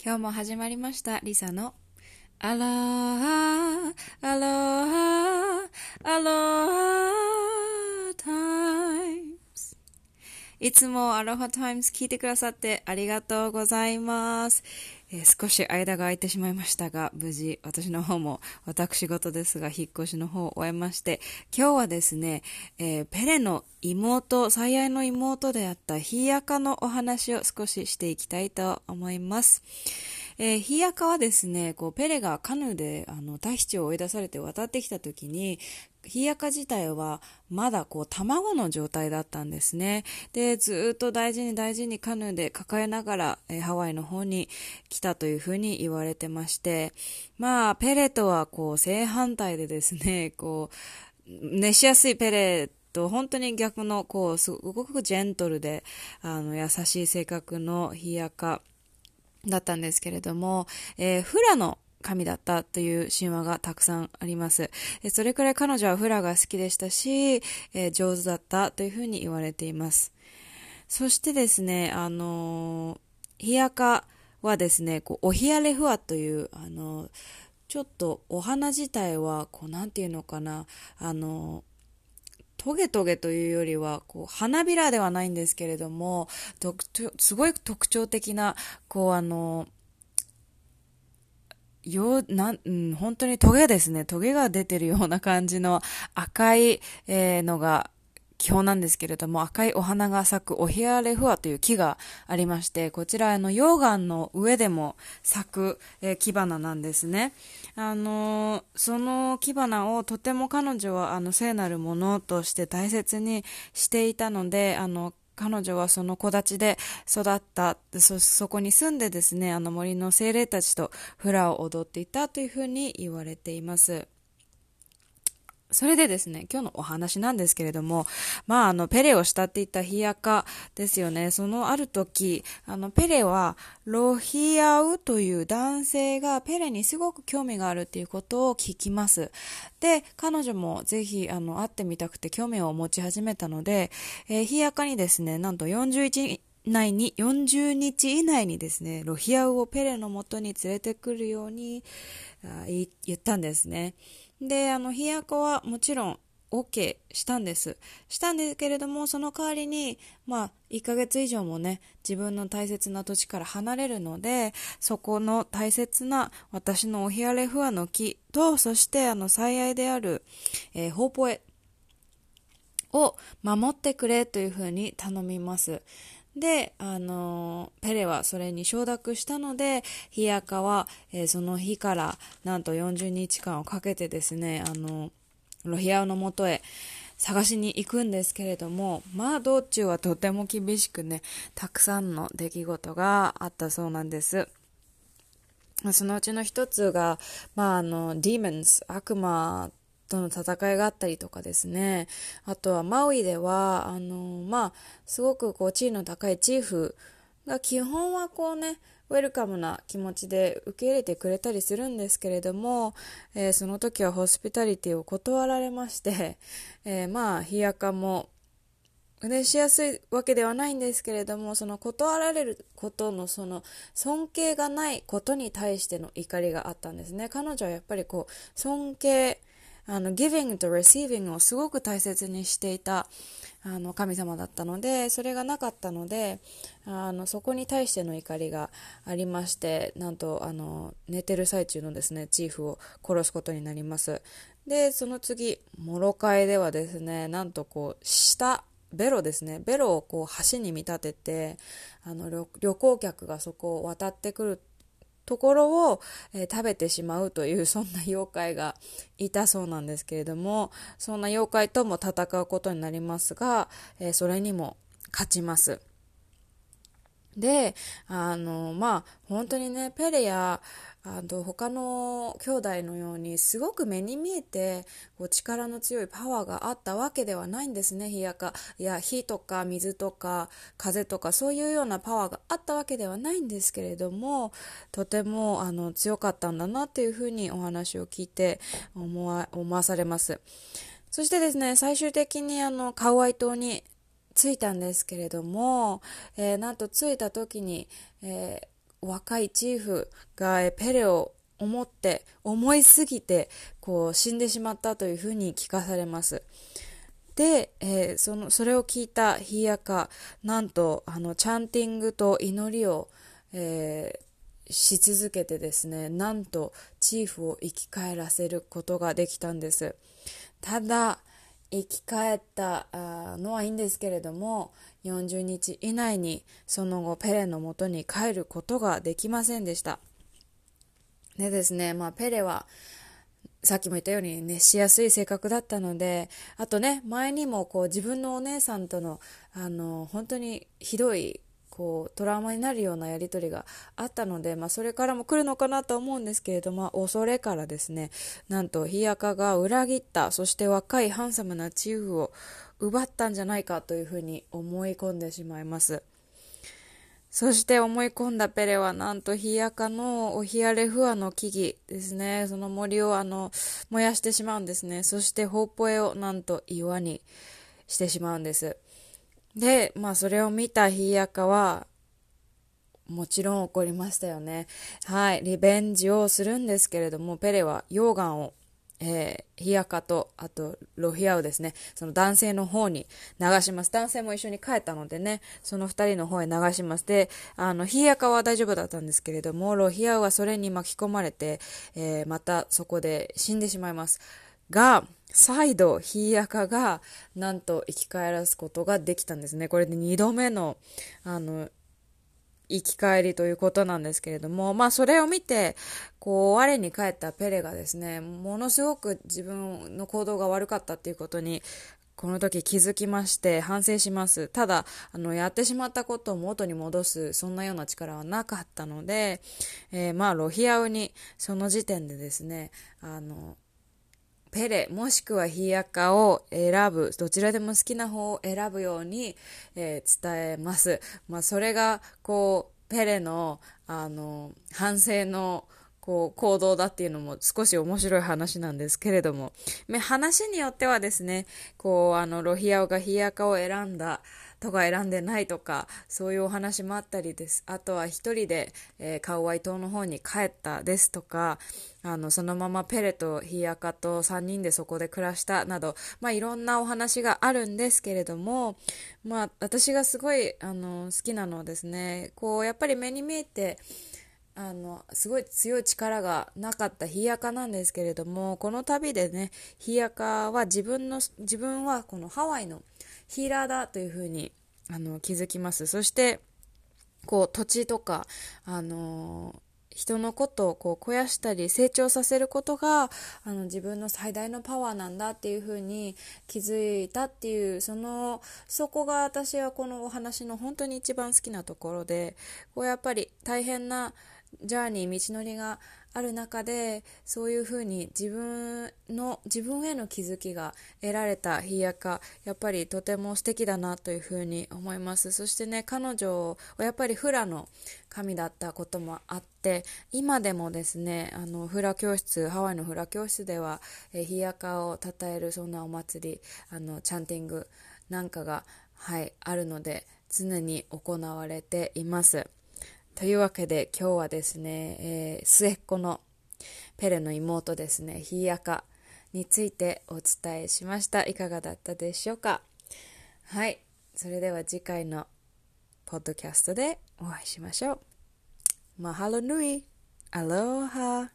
今日も始まりましたリサの。アロハアロハアロハタイムズいつもアロハタイムス聞いてくださってありがとうございます。えー、少し間が空いてしまいましたが、無事私の方も私事ですが引っ越しの方を終えまして、今日はですね、えー、ペレの妹、最愛の妹であったヒイアカのお話を少ししていきたいと思います。えー、ヒヤカはですね、こう、ペレがカヌーで、あの、タヒチを追い出されて渡ってきた時に、ヒヤカ自体はまだこう卵の状態だったんですね。で、ずっと大事に大事にカヌーで抱えながら、えー、ハワイの方に来たというふうに言われてまして、まあ、ペレとはこう正反対でですね、こう、熱しやすいペレと本当に逆のこうすごくジェントルであの優しい性格のヒヤカだったんですけれども、えー、フラの神だったという神話がたくさんあります。それくらい彼女はフラが好きでしたし、えー、上手だったというふうに言われています。そしてですね、あのー、ヒヤカはですね、こうオヒアレフアという、あのー、ちょっとお花自体は、こう、なんていうのかな、あのトゲトゲというよりは、こう、花びらではないんですけれども、すごい特徴的な、こう、あの、よ、な、うん、本当にトゲですね。トゲが出てるような感じの赤い、えー、のが基本なんですけれども、赤いお花が咲くオヒアレフアという木がありまして、こちら、あの、溶岩の上でも咲く、えー、木花なんですね。あのー、その木花をとても彼女は、あの、聖なるものとして大切にしていたので、あの、彼女はその木立で育ったそ、そこに住んでですね、あの森の精霊たちとフラを踊っていたというふうに言われています。それでですね、今日のお話なんですけれども、まあ、あの、ペレを慕っていたヒヤカですよね。そのある時、あの、ペレは、ロヒアウという男性がペレにすごく興味があるっていうことを聞きます。で、彼女もぜひ、あの、会ってみたくて興味を持ち始めたので、えー、ヒヤカにですね、なんと41内に、40日以内にですね、ロヒアウをペレのもとに連れてくるように言ったんですね。で、あの、ひやこはもちろん OK したんです。したんですけれども、その代わりに、まあ、1ヶ月以上もね、自分の大切な土地から離れるので、そこの大切な私のおヒアレフアの木と、そしてあの、最愛である、えー、ホーポエを守ってくれというふうに頼みます。で、あのペレはそれに承諾したので、ヒヤカは、えー、その日からなんと40日間をかけてですね、あのロヒアオのもとへ探しに行くんですけれども、まあ道中はとても厳しくね、たくさんの出来事があったそうなんです。そのうちの一つが、まああの、ディーメンズ、悪魔との戦いがあったりとかですね。あとはマウイでは、あの、まあ、すごくこう地位の高いチーフが基本はこうね、ウェルカムな気持ちで受け入れてくれたりするんですけれども、えー、その時はホスピタリティを断られまして、えー、まあ、冷やかも、嬉しやすいわけではないんですけれども、その断られることのその尊敬がないことに対しての怒りがあったんですね。彼女はやっぱりこう、尊敬、あの、giving と receiving をすごく大切にしていた、あの、神様だったので、それがなかったので、あの、そこに対しての怒りがありまして、なんと、あの、寝てる最中のですね、チーフを殺すことになります。で、その次、モロカイではですね、なんとこう、下、ベロですね。ベロをこう橋に見立てて、あの旅行客がそこを渡ってくるところを、えー、食べてしまうというそんな妖怪がいたそうなんですけれどもそんな妖怪とも戦うことになりますが、えー、それにも勝ちます。で、あの、まあ、本当にね、ペレや、あの、他の兄弟のように、すごく目に見えて、こう、力の強いパワーがあったわけではないんですね、火やか。いや、火とか水とか風とか、そういうようなパワーがあったわけではないんですけれども、とても、あの、強かったんだなっていうふうにお話を聞いて思わ、思わされます。そしてですね、最終的にあの、カウアイ島に着いたんですけれども、えー、なんと着いた時に、えー若いチーフがえペレを思って思いすぎてこう死んでしまったというふうに聞かされます。で、えー、そのそれを聞いたヒヤカなんとあのチャンティングと祈りを、えー、し続けてですねなんとチーフを生き返らせることができたんです。ただ生き返ったのはいいんですけれども40日以内にその後ペレのもとに帰ることができませんでした。でですね、まあ、ペレはさっきも言ったように熱しやすい性格だったのであとね前にもこう自分のお姉さんとのあの本当にひどいこうトラウマになるようなやり取りがあったので、まあ、それからも来るのかなと思うんですけれども恐れからですねなんと日赤が裏切ったそして若いハンサムなチーフを奪ったんじゃないかというふうに思い込んでしまいます。そして思い込んだペレはなんとヒヤカのオヒアレフアの木々ですね。その森をあの燃やしてしまうんですね。そしてホーポエをなんと岩にしてしまうんです。で、まあそれを見たヒヤカはもちろん怒りましたよね。はい、リベンジをするんですけれども、ペレは溶岩をえー、ヒヤカと、あと、ロヒアウですね、その男性の方に流します。男性も一緒に帰ったのでね、その二人の方へ流します。で、あの、ヒヤカは大丈夫だったんですけれども、ロヒアはそれに巻き込まれて、えー、またそこで死んでしまいます。が、再度、ヒヤカが、なんと生き返らすことができたんですね。これで二度目の、あの、生き返りということなんですけれども、まあそれを見て、こう、我に返ったペレがですね、ものすごく自分の行動が悪かったっていうことに、この時気づきまして反省します。ただ、あの、やってしまったことを元に戻す、そんなような力はなかったので、えー、まあ、ロヒアウに、その時点でですね、あの、ペレもしくはヒヤカを選ぶどちらでも好きな方を選ぶように、えー、伝えます、まあ、それがこうペレのあの反省のこう行動だっていうのも少し面白い話なんですけれども。話によってはですねこうあのロヒアオがヒヤカを選んだとか選んでないとかそういうお話もあったりです。あとは1人で、えー、カウアイ島の方に帰ったですとかあのそのままペレとヒヤカと3人でそこで暮らしたなど、まあ、いろんなお話があるんですけれども、まあ、私がすごいあの好きなのはですねこうやっぱり目に見えてあのすごい強い力がなかったヒヤカなんですけれどもこの旅でねヒヤカは自分の自分はこのハワイのヒーラーだというふうにあの気づきます。そしてこう土地とかあの人のことをこう肥やしたり成長させることがあの自分の最大のパワーなんだっていうふうに気づいたっていうそのそこが私はこのお話の本当に一番好きなところでこうやっぱり大変なジャーニー道のりがある中でそういうふうに自分の自分への気づきが得られた日やかやっぱりとても素敵だなというふうに思いますそしてね彼女はやっぱりフラの神だったこともあって今でもですねあのフラ教室ハワイのフラ教室では日やかを称えるそんなお祭りあのチャンティングなんかがはいあるので常に行われています。というわけで今日はですね、えー、末っ子のペレの妹ですね、ヒーアカについてお伝えしました。いかがだったでしょうか？はい。それでは次回のポッドキャストでお会いしましょう。マハロヌイアローハ